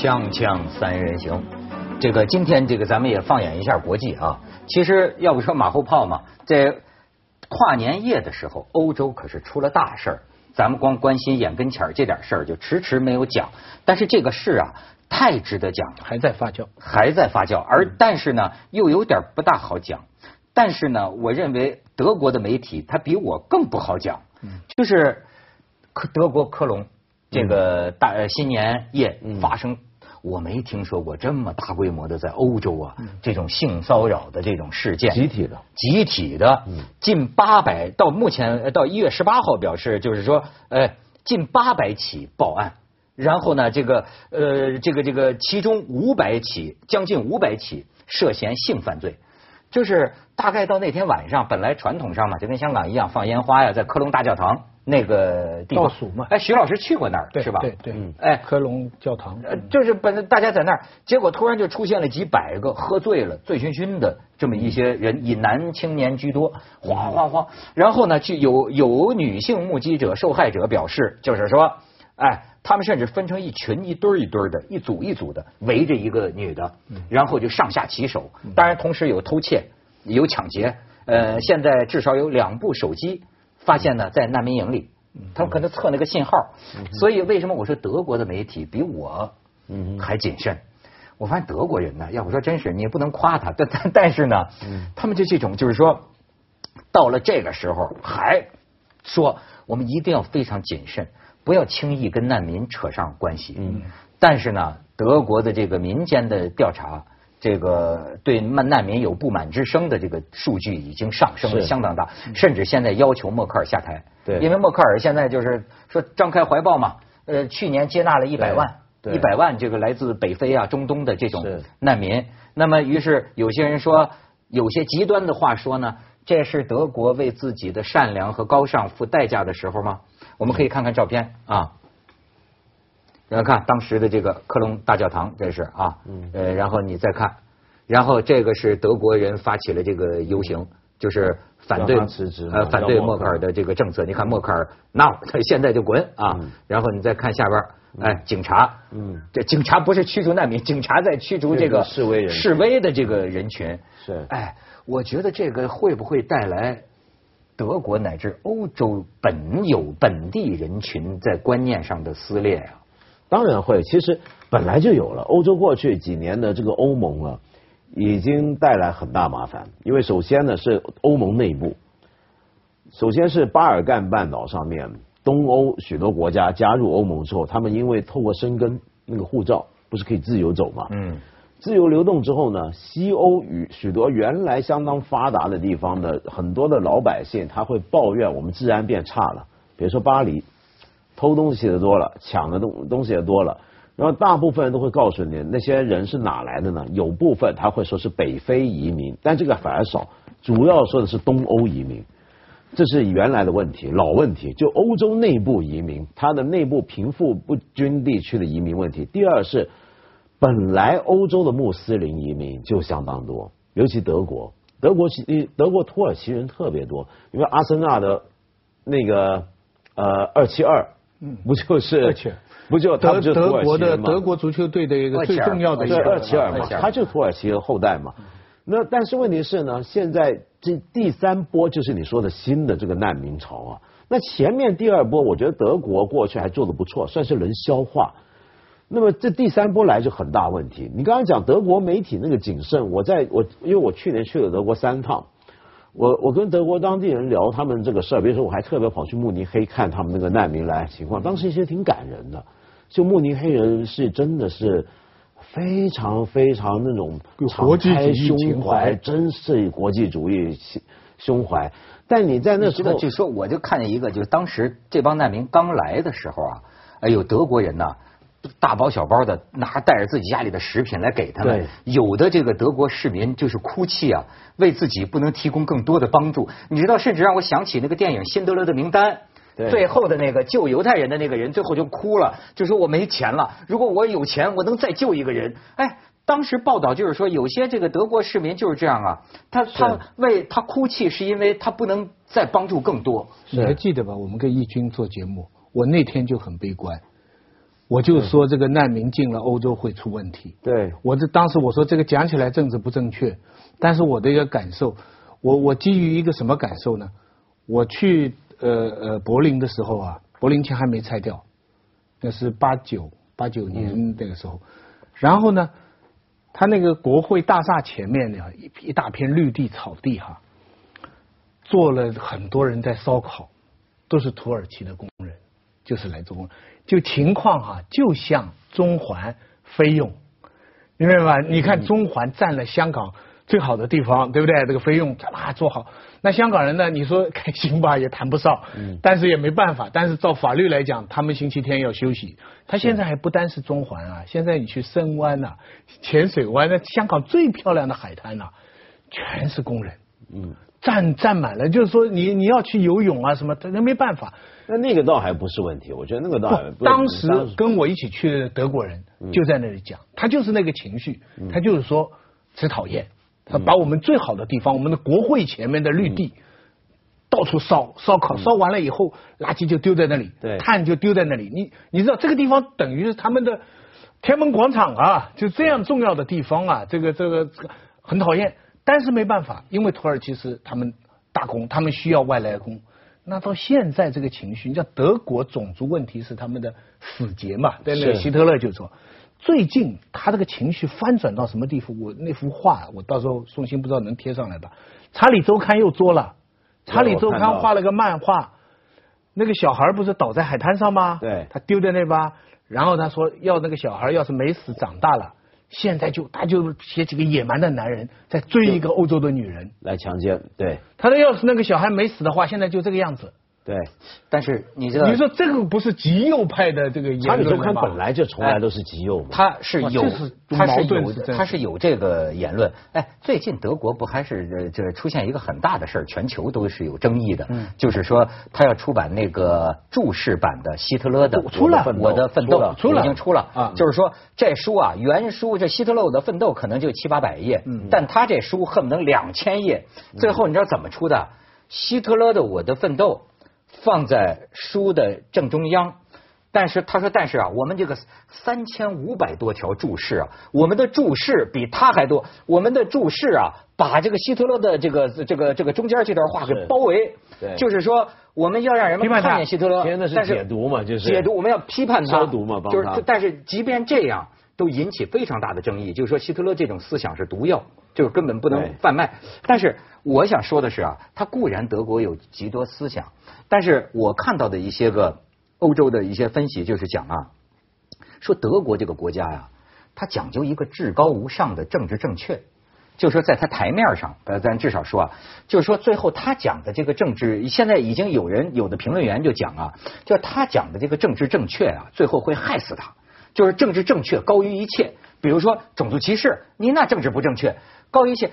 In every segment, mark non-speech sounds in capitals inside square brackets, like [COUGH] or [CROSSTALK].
锵锵三人行，这个今天这个咱们也放眼一下国际啊。其实要不说马后炮嘛，在跨年夜的时候，欧洲可是出了大事儿。咱们光关心眼跟前儿这点事儿，就迟迟没有讲。但是这个事啊，太值得讲了，还在发酵。还在发酵。而但是呢，又有点不大好讲。但是呢，我认为德国的媒体他比我更不好讲。就是科德国科隆这个大呃新年夜发生，我没听说过这么大规模的在欧洲啊这种性骚扰的这种事件。集体的，集体的，近八百，到目前呃到一月十八号表示，就是说，呃，近八百起报案，然后呢，这个呃，这个这个其中五百起，将近五百起涉嫌性犯罪，就是大概到那天晚上，本来传统上嘛，就跟香港一样放烟花呀，在科隆大教堂那个地方倒数嘛哎，徐老师去过那儿对是吧？对对，哎科隆教堂。呃，就是本来大家在那儿，结果突然就出现了几百个喝醉了、醉醺醺的这么一些人，以男青年居多，哗哗哗。然后呢，就有有女性目击者、受害者表示，就是说，哎，他们甚至分成一群一堆儿一堆儿的，一组一组的围着一个女的，然后就上下其手。当然，同时有偷窃、有抢劫。呃，现在至少有两部手机发现呢，在难民营里。他们可能测那个信号，所以为什么我说德国的媒体比我还谨慎？我发现德国人呢，要不说真是你也不能夸他，但但但是呢，他们就这种就是说，到了这个时候还说我们一定要非常谨慎，不要轻易跟难民扯上关系。嗯，但是呢，德国的这个民间的调查。这个对难难民有不满之声的这个数据已经上升了相当大，甚至现在要求默克尔下台。对因为默克尔现在就是说张开怀抱嘛，呃，去年接纳了一百万，一百万这个来自北非啊、中东的这种难民。那么，于是有些人说，有些极端的话说呢，这是德国为自己的善良和高尚付代价的时候吗？我们可以看看照片啊。然后看当时的这个科隆大教堂，这是啊，呃，然后你再看，然后这个是德国人发起了这个游行，就是反对辞职呃，反对默克尔的这个政策。你看默克尔，那他现在就滚啊！然后你再看下边，哎，警察，嗯，这警察不是驱逐难民，警察在驱逐这个示威人示威的这个人群。是哎，我觉得这个会不会带来德国乃至欧洲本有本地人群在观念上的撕裂啊？当然会，其实本来就有了。欧洲过去几年的这个欧盟啊，已经带来很大麻烦。因为首先呢是欧盟内部，首先是巴尔干半岛上面东欧许多国家加入欧盟之后，他们因为透过申根那个护照不是可以自由走嘛，嗯，自由流动之后呢，西欧与许多原来相当发达的地方的很多的老百姓，他会抱怨我们治安变差了。比如说巴黎，偷东西的多了，抢的东东西也多了。然后大部分人都会告诉你，那些人是哪来的呢？有部分他会说是北非移民，但这个反而少，主要说的是东欧移民。这是原来的问题，老问题，就欧洲内部移民，它的内部贫富不均地区的移民问题。第二是，本来欧洲的穆斯林移民就相当多，尤其德国，德国其德国土耳其人特别多，因为阿森纳的那个呃二七二，不就是不就他德们就德国的德国足球队的一个最重要的一个二七二嘛他就土耳其的后代嘛。那但是问题是呢，现在这第三波就是你说的新的这个难民潮啊。那前面第二波，我觉得德国过去还做的不错，算是能消化。那么这第三波来就很大问题。你刚刚讲德国媒体那个谨慎，我在我因为我去年去了德国三趟，我我跟德国当地人聊他们这个事儿，比如说我还特别跑去慕尼黑看他们那个难民来情况，当时其实挺感人的。就慕尼黑人是真的是非常非常那种有敞国际主义开胸情怀真是国际主义心胸怀。但你在那时候，据说我就看见一个，就是当时这帮难民刚来的时候啊，哎呦德国人呐。大包小包的拿带着自己家里的食品来给他们，有的这个德国市民就是哭泣啊，为自己不能提供更多的帮助。你知道，甚至让我想起那个电影《辛德勒的名单》，对最后的那个救犹太人的那个人，最后就哭了，就说我没钱了，如果我有钱，我能再救一个人。哎，当时报道就是说，有些这个德国市民就是这样啊，他他为他哭泣，是因为他不能再帮助更多。你还记得吧？我们跟义军做节目，我那天就很悲观。我就说这个难民进了欧洲会出问题。对，我这当时我说这个讲起来政治不正确，但是我的一个感受，我我基于一个什么感受呢？我去呃呃柏林的时候啊，柏林墙还没拆掉，那是八九八九年那个时候，然后呢，他那个国会大厦前面呢一一大片绿地草地哈，坐了很多人在烧烤，都是土耳其的工人，就是来做工，就情况哈、就像中环菲佣，明白吗？你看中环占了香港最好的地方，对不对？这个菲佣啊做好，那香港人呢？你说开心吧，也谈不上，但是也没办法。但是照法律来讲，他们星期天要休息。他现在还不单是中环啊，现在你去深湾呐、浅水湾，那香港最漂亮的海滩呐、全是工人，嗯，占占满了。就是说你你要去游泳啊什么，那没办法。那那个倒还不是问题，我觉得那个倒还不，当时跟我一起去的德国人嗯就在那里讲，他就是那个情绪，他就是说只讨厌，他把我们最好的地方，我们的国会前面的绿地。嗯到处烧烧烤，烧完了以后，垃圾就丢在那里，对炭就丢在那里。你你知道这个地方等于是他们的天安门广场啊，就这样重要的地方啊，这个这个这个很讨厌，但是没办法，因为土耳其是他们大工，他们需要外来工。那到现在这个情绪，你知道德国种族问题是他们的死结嘛？对那个希特勒就说，最近他这个情绪翻转到什么地步？我那幅画，我到时候宋鑫不知道能贴上来吧？查理周刊又作了，查理周刊画了个漫画，那个小孩不是倒在海滩上吗？对他丢在那吧，然后他说要那个小孩要是没死长大了，现在就他就写几个野蛮的男人在追一个欧洲的女人。来强奸，对他说要是那个小孩没死的话，现在就这个样子。对。但是你知道，你说这个不是极右派的这个言查理周刊本来就从来都是极右嘛，他是有是，他是有，他是有这个言论。哎，最近德国不还是呃这出现一个很大的事儿，全球都是有争议的，嗯。就是说他要出版那个注释版的希特勒的出了我的奋斗，出了已经出了。啊。就是说这书啊，原书这希特勒的奋斗可能就七八百页，嗯。但他这书恨不能两千页。最后你知道怎么出的？希特勒的我的奋斗放在书的正中央。但是他说，但是啊，我们这个三千五百多条注释啊，我们的注释比他还多。我们的注释啊，把这个希特勒的这个这个这个中间这段话给包围。对就是说我们要让人们看见希特勒，但是但解读嘛就是解读，我们要批判他，消毒嘛帮他就是，但是即便这样，都引起非常大的争议，就是说希特勒这种思想是毒药，就是根本不能贩卖。但是我想说的是啊，他固然德国有极多思想，但是我看到的一些个欧洲的一些分析，就是讲啊，说德国这个国家呀、它讲究一个至高无上的政治正确。就是说，在他台面上，呃，咱至少说啊，就是说，最后他讲的这个政治，现在已经有人有的评论员就讲啊，就是他讲的这个政治正确啊，最后会害死他。就是政治正确高于一切，比如说种族歧视，你那政治不正确高于一切。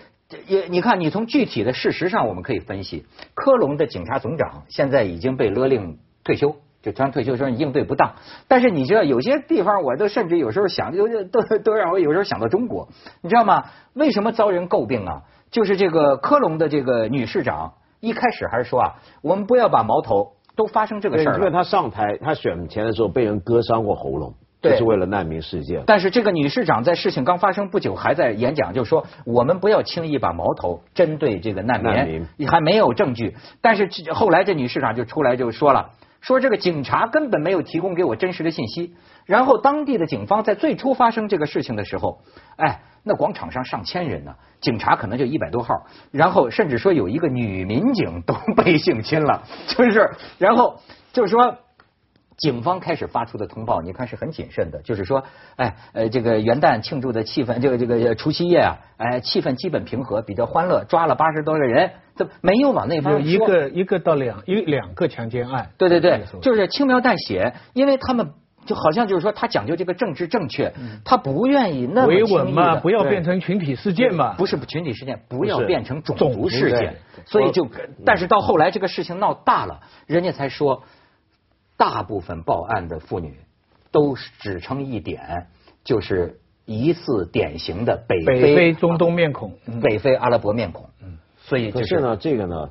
也你看，你从具体的事实上，我们可以分析，科隆的警察总长现在已经被勒令退休。就突然退休说你应对不当，但是你知道有些地方我都甚至有时候想，都都都让我有时候想到中国，你知道吗？为什么遭人诟病啊？就是这个科隆的这个女市长一开始还是说啊，我们不要把矛头都发生这个，事儿。因为他上台，他选前的时候被人割伤过喉咙，就是为了难民事件。但是这个女市长在事情刚发生不久，还在演讲，就说我们不要轻易把矛头针对这个难民，难民还没有证据。但是后来这女市长就出来就说了，说这个警察根本没有提供给我真实的信息。然后当地的警方在最初发生这个事情的时候，哎，那广场上上千人呢，警察可能就一百多号，然后甚至说有一个女民警都 [LAUGHS] 被性侵了，就是，然后就是说。警方开始发出的通报，你看是很谨慎的，就是说，哎，呃，这个元旦庆祝的气氛，这个这个除夕夜啊，哎，气氛基本平和，比较欢乐，抓了八十多个人，这没有往那方有面一个一个到两一两个强奸案。对对对就是轻描淡写，因为他们就好像就是说他讲究这个政治正确，他不愿意那么维稳嘛，不要变成群体事件嘛。不是群体事件，不要变成种族事件，所以就，但是到后来这个事情闹大了，人家才说，大部分报案的妇女都只称一点，就是疑似典型的北北非非中东面孔。嗯北非阿拉伯面孔，嗯所以就是可是呢，这个呢，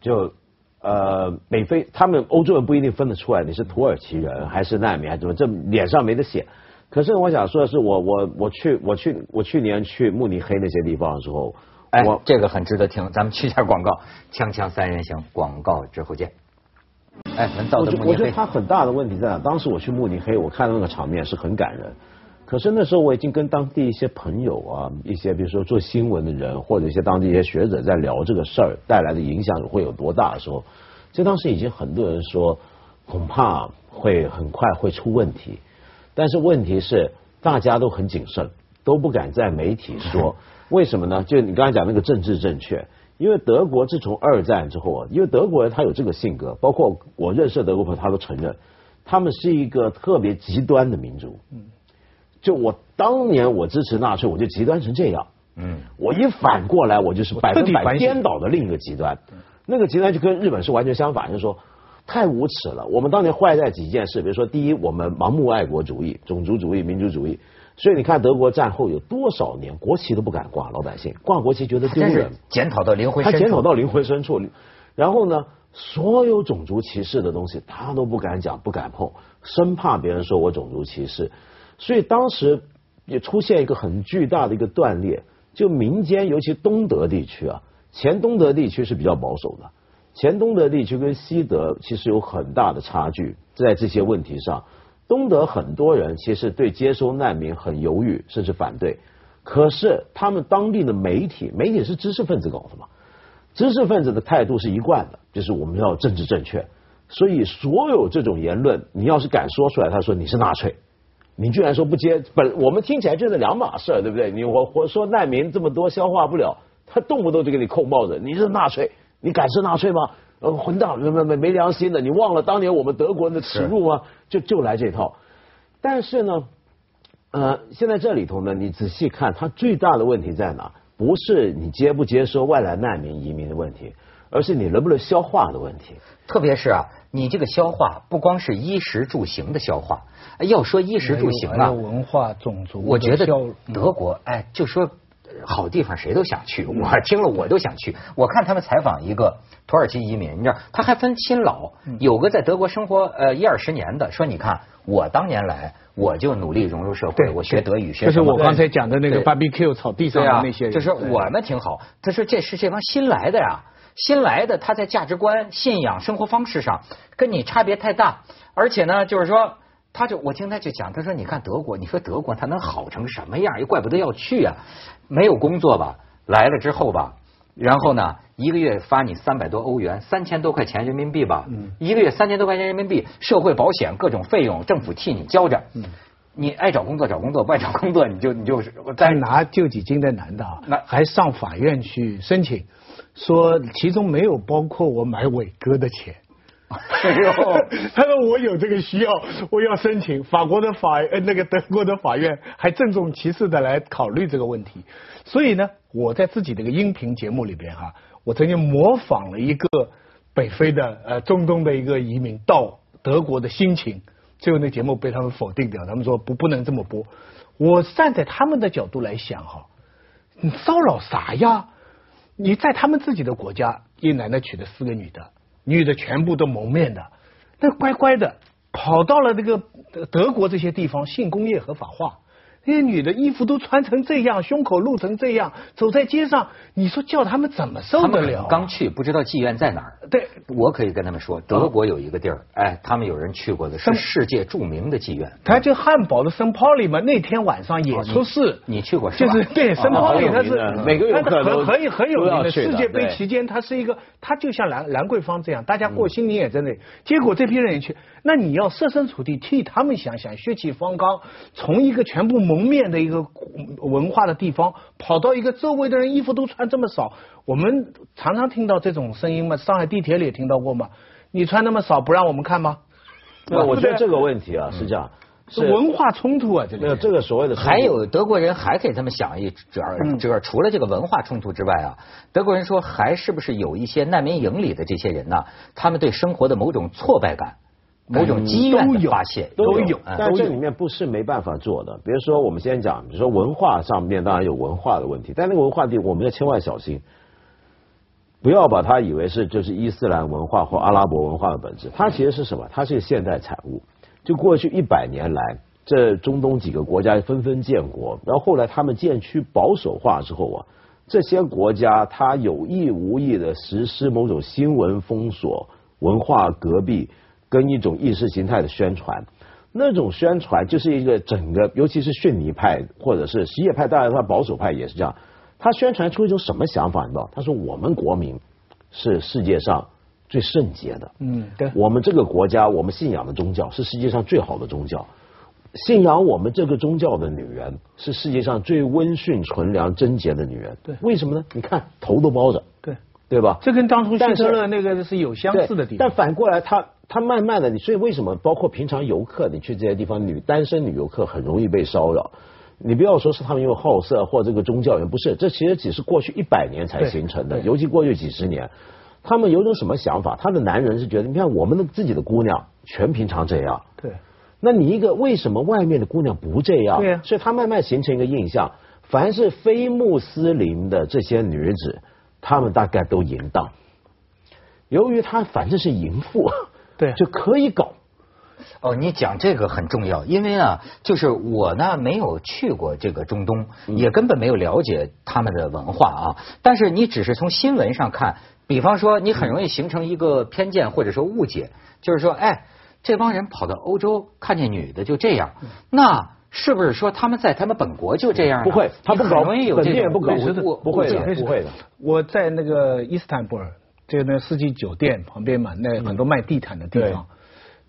就呃，北非他们欧洲人不一定分得出来你是土耳其人还是难民还是怎么，这脸上没得写。可是我想说的是，我我我去我去我去年去慕尼黑那些地方的时候，哎我，这个很值得听，咱们去一下广告，锵锵三人行，广告之后见。哎，文造我的慕尼黑，我觉得他很大的问题在哪？当时我去慕尼黑，我看到那个场面是很感人。可是那时候我已经跟当地一些朋友啊，一些比如说做新闻的人，或者一些当地一些学者在聊这个事儿带来的影响会有多大的时候，就当时已经很多人说恐怕会很快会出问题。但是问题是大家都很谨慎，都不敢在媒体说。为什么呢？就你刚才讲那个政治正确，因为德国自从二战之后啊，因为德国人他有这个性格，包括我认识的德国朋友他都承认，他们是一个特别极端的民族。嗯，就我当年我支持纳粹，我就极端成这样。嗯，我一反过来，我就是百分百颠倒的另一个极端。那个极端就跟日本是完全相反，就是说太无耻了。我们当年坏在几件事，比如说，第一，我们盲目爱国主义、种族主义、民族主义。所以你看德国战后有多少年国旗都不敢挂，老百姓挂国旗觉得丢人。检讨到灵魂深处。他检讨到灵魂深处，然后呢，所有种族歧视的东西他都不敢讲，不敢碰，生怕别人说我种族歧视。所以当时也出现一个很巨大的一个断裂，就民间尤其东德地区啊，前东德地区是比较保守的，前东德地区跟西德其实有很大的差距，在这些问题上，东德很多人其实对接收难民很犹豫，甚至反对。可是他们当地的媒体，媒体是知识分子搞的嘛，知识分子的态度是一贯的，就是我们要政治正确。所以所有这种言论，你要是敢说出来，他说你是纳粹，你居然说不接，本我们听起来就是两码事，对不对？你我我说难民这么多消化不了，他动不动就给你扣帽子，你是纳粹，你敢是纳粹吗？呃，混蛋，没没没没良心的，你忘了当年我们德国人的耻辱吗？就就来这套。但是呢，呃，现在这里头呢，你仔细看，它最大的问题在哪？不是你接不接收外来难民移民的问题，而是你能不能消化的问题。特别是啊，你这个消化不光是衣食住行的消化，哎要说衣食住行啊，文化、种族我觉得德国，哎，就说好地方谁都想去，我听了我都想去。我看他们采访一个土耳其移民，你知道，他还分新老，有个在德国生活呃一二十年的，说你看我当年来，我就努力融入社会，我学德语，学就是我刚才讲的那个对 barbecue 草地上的那些人，就是我们挺好。他说这是这帮新来的呀，新来的他在价值观、信仰、生活方式上跟你差别太大，而且呢，就是说。他就我听他就讲，他说你看德国，你说德国他能好成什么样？又怪不得要去啊，没有工作吧，来了之后吧，然后呢，一个月发你三百多欧元，三千多块钱人民币吧，一个月三千多块钱人民币，社会保险各种费用政府替你交着，你爱找工作找工作，不爱找工作你就你就是在拿救济金的男的啊那，还上法院去申请，说其中没有包括我买伟哥的钱。哎 [LAUGHS] 呦他说我有这个需要，我要申请。法国的法呃那个德国的法院还郑重其事的来考虑这个问题。所以呢，我在自己的一个音频节目里边哈、我曾经模仿了一个北非的呃中东的一个移民到德国的心情，最后那节目被他们否定掉，他们说不不能这么播。我站在他们的角度来想哈、你骚扰啥呀？你在他们自己的国家，一男的娶了四个女的，女的全部都蒙面的，那乖乖的跑到了这个德国这些地方，性工业合法化，那些女的衣服都穿成这样，胸口露成这样，走在街上，你说叫他们怎么受得了啊？刚去不知道妓院在哪儿。对，我可以跟他们说，德国有一个地儿，哎，他们有人去过的，是世界著名的妓院。他就汉堡的圣保利嘛，那天晚上也出事。你去过是吧？就是对圣保利，它是每个游客都很很很有名的。世界杯期间，它是一个，它就像兰兰桂坊这样，大家过新年也在那里。结果这批人也去，那你要设身处地替他们想想，血气方刚，从一个全部蒙面的一个文化的地方，跑到一个周围的人衣服都穿这么少，我们常常听到这种声音嘛，上海地铁里也听到过嘛。你穿那么少，不让我们看吗？那我觉得这个个问题啊是这样，是文化冲突啊，这里没有这个所谓的还有德国人还可以这么想一主要嗯这个除了这个文化冲突之外啊，德国人说还是不是有一些难民营里的这些人呢？他们对生活的某种挫败感、某种积怨的都有发泄都有嗯但这里面不是没办法做的。比如说，我们先讲，比如说文化上面当然有文化的问题，但那个文化地我们要千万小心。不要把它以为是就是伊斯兰文化或阿拉伯文化的本质，它其实是什么？它是个现代产物。就过去一百年来，这中东几个国家纷纷建国，然后后来他们渐趋保守化之后啊，这些国家它有意无意的实施某种新闻封锁、文化隔壁跟一种意识形态的宣传。那种宣传就是一个整个，尤其是逊尼派或者是什叶派，当然他保守派也是这样。他宣传出一种什么想法？你知道？他说我们国民是世界上最圣洁的。嗯，对。我们这个国家，我们信仰的宗教是世界上最好的宗教。信仰我们这个宗教的女人是世界上最温驯、纯良、贞洁的女人。对，为什么呢？你看头都包着。对，吧？这跟当初希特勒那个是有相似的地方。但反过来，他他慢慢的，你所以为什么包括平常游客，你去这些地方，女单身女游客很容易被骚扰。你不要说是他们因为好色或这个宗教也不是，这其实只是过去一百年才形成的，尤其过去几十年，他们有种什么想法？他的男人是觉得，你看我们的自己的姑娘全平常这样。对。那你一个为什么外面的姑娘不这样？对所以他慢慢形成一个印象，凡是非穆斯林的这些女子，她们大概都淫荡。由于他反正是淫妇，对，就可以搞。哦，你讲这个很重要，因为啊，就是我呢没有去过这个中东，也根本没有了解他们的文化啊。但是你只是从新闻上看，比方说你很容易形成一个偏见或者说误解，就是说，哎，这帮人跑到欧洲看见女的就这样，那是不是说他们在他们本国就这样？不会，他不搞，容易有这种不搞，不会的，不会的。我在那个伊斯坦布尔，这个那四季酒店旁边嘛，那很多卖地毯的地方。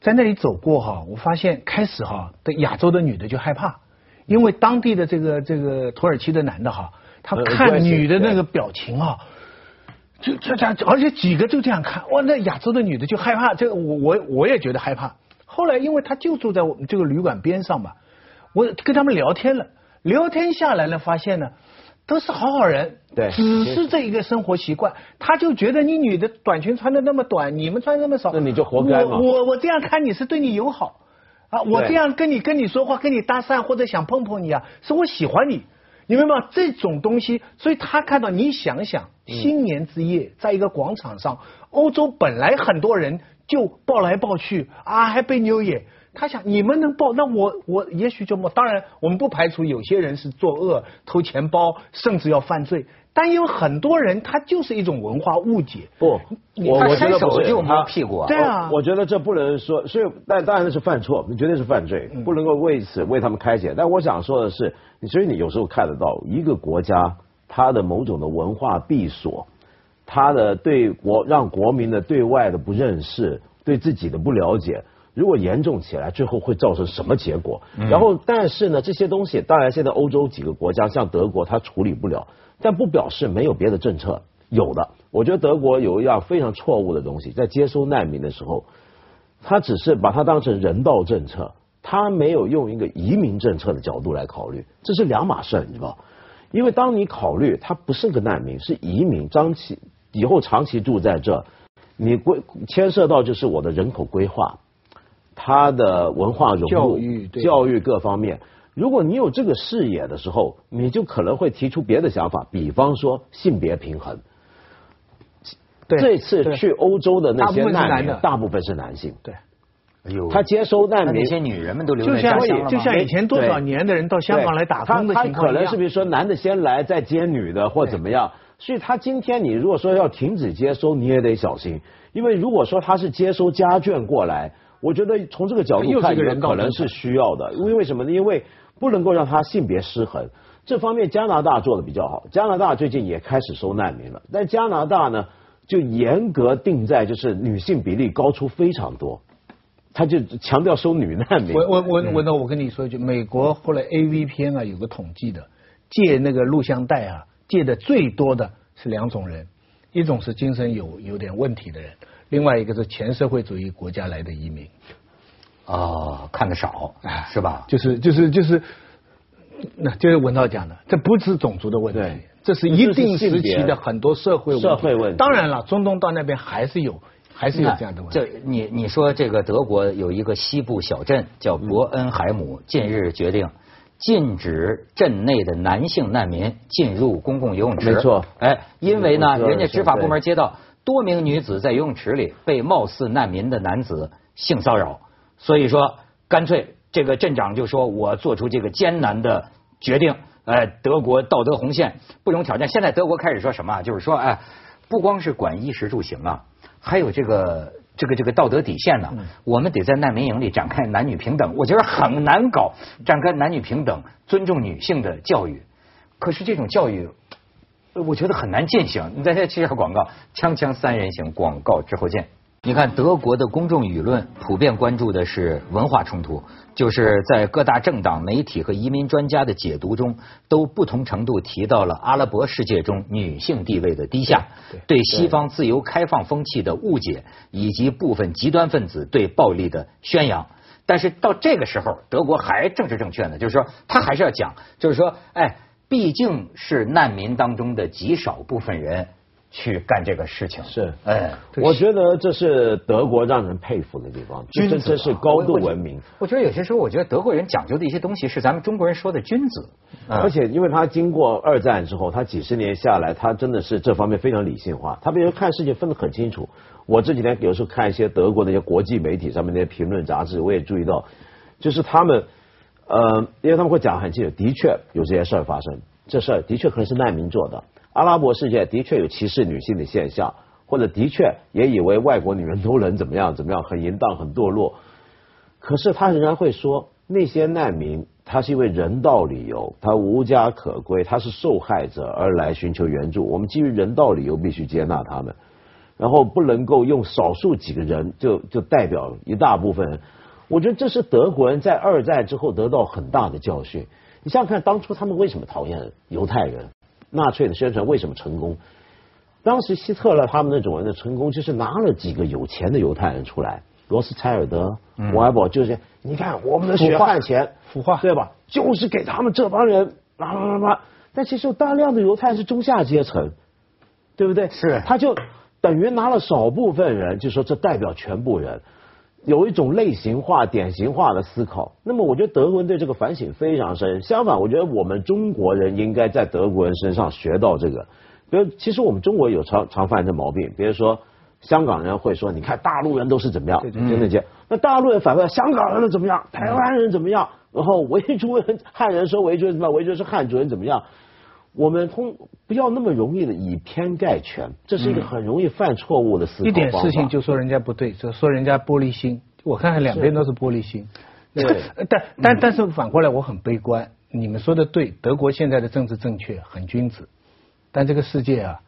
在那里走过哈，我发现开始哈的亚洲的女的就害怕，因为当地的这个这个土耳其的男的哈，他看女的那个表情啊，就就这样，而且几个就这样看，哇，那亚洲的女的就害怕，这个我我我也觉得害怕。后来因为他就住在我们这个旅馆边上嘛，我跟他们聊天了，聊天下来呢，发现呢。都是好好人，对，只是这一个生活习惯，他就觉得你女的短裙穿的那么短，你们穿那么少，那你就活该嘛。我我这样看你是对你友好啊，我这样跟你跟你说话，跟你搭讪或者想碰碰你啊，是我喜欢你，你明白吗？这种东西，所以他看到你想想，新年之夜，在一个广场上，欧洲本来很多人就抱来抱去啊，还被扭眼。他想你们能报，那我我也许就么？当然，我们不排除有些人是作恶、偷钱包，甚至要犯罪。但有很多人，他就是一种文化误解。不，我我觉得不就摸屁股。啊对啊，我觉得这不能说，所以但当然那是犯错，那绝对是犯罪，不能够为此为他们开解。但我想说的是，所以你有时候看得到一个国家它的某种的文化闭锁，它的对国让国民的对外的不认识，对自己的不了解。如果严重起来，最后会造成什么结果？然后，但是呢，这些东西当然现在欧洲几个国家，像德国，它处理不了，但不表示没有别的政策。有的，我觉得德国有一样非常错误的东西，在接收难民的时候，他只是把它当成人道政策，他没有用一个移民政策的角度来考虑，这是两码事，你知道因为当你考虑他不是个难民，是移民，长期以后长期住在这，你规牵涉到就是我的人口规划。他的文化融入、教育各方面，如果你有这个视野的时候，你就可能会提出别的想法，比方说性别平衡。这次去欧洲的那些难民，大部分是男性。对，他接收难民，那些女人们都留在家乡就像以前多少年的人到香港来打工的情况他可能是比如说男的先来，再接女的，或怎么样。所以他今天你如果说要停止接收，你也得小心，因为如果说他是接收家眷过来。我觉得从这个角度看，可能是需要的，因为为什么呢？因为不能够让他性别失衡。这方面加拿大做的比较好，加拿大最近也开始收难民了。但加拿大呢，就严格定在就是女性比例高出非常多，他就强调收女难民。我我我我那我跟你说一句，美国后来 A V 片啊有个统计的，借那个录像带啊借的最多的是两种人，一种是精神有有点问题的人。另外一个是前社会主义国家来的移民，哦，看得少，是吧？就是就是就是，那就是文道讲的，这不是种族的问题，这是一定时期的很多社会社会问题。当然了，中东到那边还是有，还是有这样的问题。这你你说这个德国有一个西部小镇叫伯恩海姆，近日决定禁止镇内的男性难民进入公共游泳池。没错，哎，因为呢，人家执法部门接到多名女子在游泳池里被貌似难民的男子性骚扰，所以说干脆这个镇长就说：“我做出这个艰难的决定，呃，德国道德红线不容挑战。”现在德国开始说什么啊？就是说，哎，不光是管衣食住行啊，还有这个。这个这个道德底线呢，我们得在难民营里展开男女平等，我觉得很难搞，展开男女平等、尊重女性的教育。可是这种教育，呃我觉得很难进行。你再再接下广告，锵锵三人行，广告之后见。你看，德国的公众舆论普遍关注的是文化冲突，就是在各大政党、媒体和移民专家的解读中，都不同程度提到了阿拉伯世界中女性地位的低下，对西方自由开放风气的误解，以及部分极端分子对暴力的宣扬。但是到这个时候，德国还政治正确呢，就是说他还是要讲，就是说，哎，毕竟是难民当中的极少部分人去干这个事情，是。哎，我觉得这是德国让人佩服的地方，这这这是高度文明。我觉得有些时候，我觉得德国人讲究的一些东西是咱们中国人说的君子，嗯。而且因为他经过二战之后，他几十年下来，他真的是这方面非常理性化。他比如看事情分得很清楚。我这几天有时候看一些德国那些国际媒体上面那些评论杂志，我也注意到，就是他们呃，因为他们会讲很清楚，的确有这些事儿发生，这事儿的确可能是难民做的。阿拉伯世界的确有歧视女性的现象，或者的确也以为外国女人都能怎么样怎么样，很淫荡很堕落。可是他仍然会说，那些难民他是因为人道理由，他无家可归，他是受害者而来寻求援助。我们基于人道理由必须接纳他们，然后不能够用少数几个人就就代表一大部分。我觉得这是德国人在二战之后得到很大的教训。你想想看，当初他们为什么讨厌犹太人？纳粹的宣传为什么成功？当时希特勒他们那种人的成功，就是拿了几个有钱的犹太人出来，罗斯柴尔德、摩尔堡，就是你看我们的血汗钱腐化对吧？就是给他们这帮人，啦啦啦啦。但其实有大量的犹太人是中下阶层，对不对？是他就等于拿了少部分人，就说这代表全部人。有一种类型化、典型化的思考。那么，我觉得德国人对这个反省非常深。相反，我觉得我们中国人应该在德国人身上学到这个。比如，其实我们中国有常常犯这毛病，比如说香港人会说：“你看大陆人都是怎么样？”对就那些。那大陆人反过来香港人怎么样？台湾人怎么样？然后维族人、汉人说维族人怎么样？维族人是汉族人怎么样？我们通不要那么容易的以偏概全，这是一个很容易犯错误的思考一点事情就说人家不对，就说人家玻璃心。我看看两边都是玻璃心。对但但但是反过来我很悲观。你们说的对，德国现在的政治正确很君子，但这个世界啊，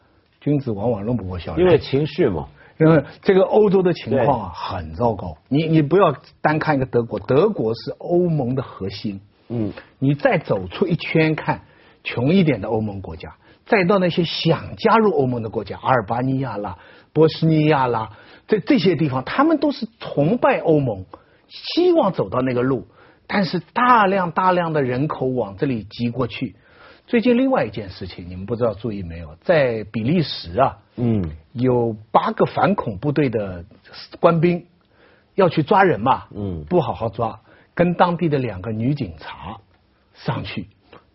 君子往往弄不过小人。因为情绪嘛。因为这个欧洲的情况啊很糟糕。你你不要单看一个德国，德国是欧盟的核心。嗯，你再走出一圈看穷一点的欧盟国家，再到那些想加入欧盟的国家，阿尔巴尼亚啦、波斯尼亚啦，这这些地方，他们都是崇拜欧盟，希望走到那个路，但是大量大量的人口往这里挤过去。最近另外一件事情，你们不知道注意没有？在比利时啊，嗯，有八个反恐部队的官兵要去抓人嘛，嗯不好好抓，跟当地的两个女警察上去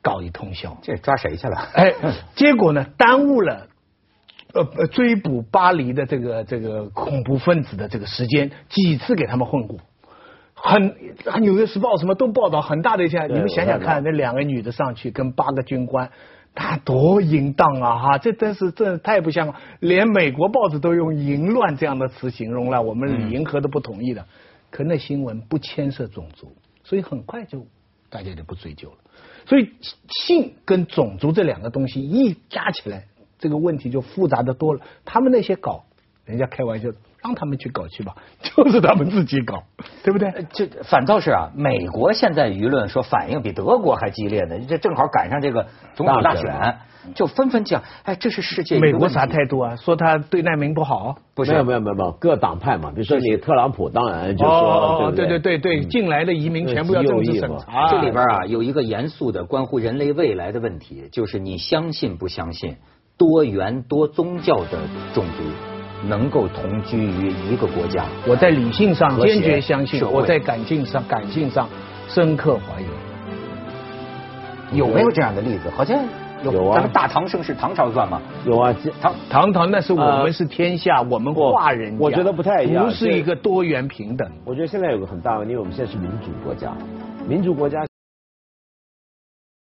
搞一通宵，这抓谁去了？哎，结果呢，耽误了呃呃追捕巴黎的这个这个恐怖分子的这个时间，几次给他们混过。很，纽约时报什么都报道很大的一下，你们想想看，那两个女的上去跟八个军官，他多淫荡啊哈！这真是这太不像，连美国报纸都用淫乱这样的词形容了，我们银河都不同意的。可那新闻不牵涉种族，所以很快就大家就不追究了。所以性跟种族这两个东西一加起来，这个问题就复杂的多了。他们那些搞，人家开玩笑，让他们去搞去吧，[LAUGHS] 就是他们自己搞，对不对？这反倒是啊，美国现在舆论说反应比德国还激烈呢，这正好赶上这个总统大大选选，就纷纷讲，哎，这是世界美国啥态度啊？说他对难民不好？不是没有没有没有各党派嘛，比如说你特朗普当然就说哦，对对对对对，进来的移民全部要政治审查。这里边啊有一个严肃的关乎人类未来的问题，就是你相信不相信多元多宗教的种族能够同居于一个国家？我在理性上坚决相信，我在感性上感性上深刻怀疑。有没有这样的例子？好像有啊咱们大唐盛世，唐朝算吗？有啊，唐堂堂那是我呃们是天下，我们化人家，我觉得不太一样不是一个多元平等。我觉得现在有个很大问题，因为我们现在是民主国家，民主国家。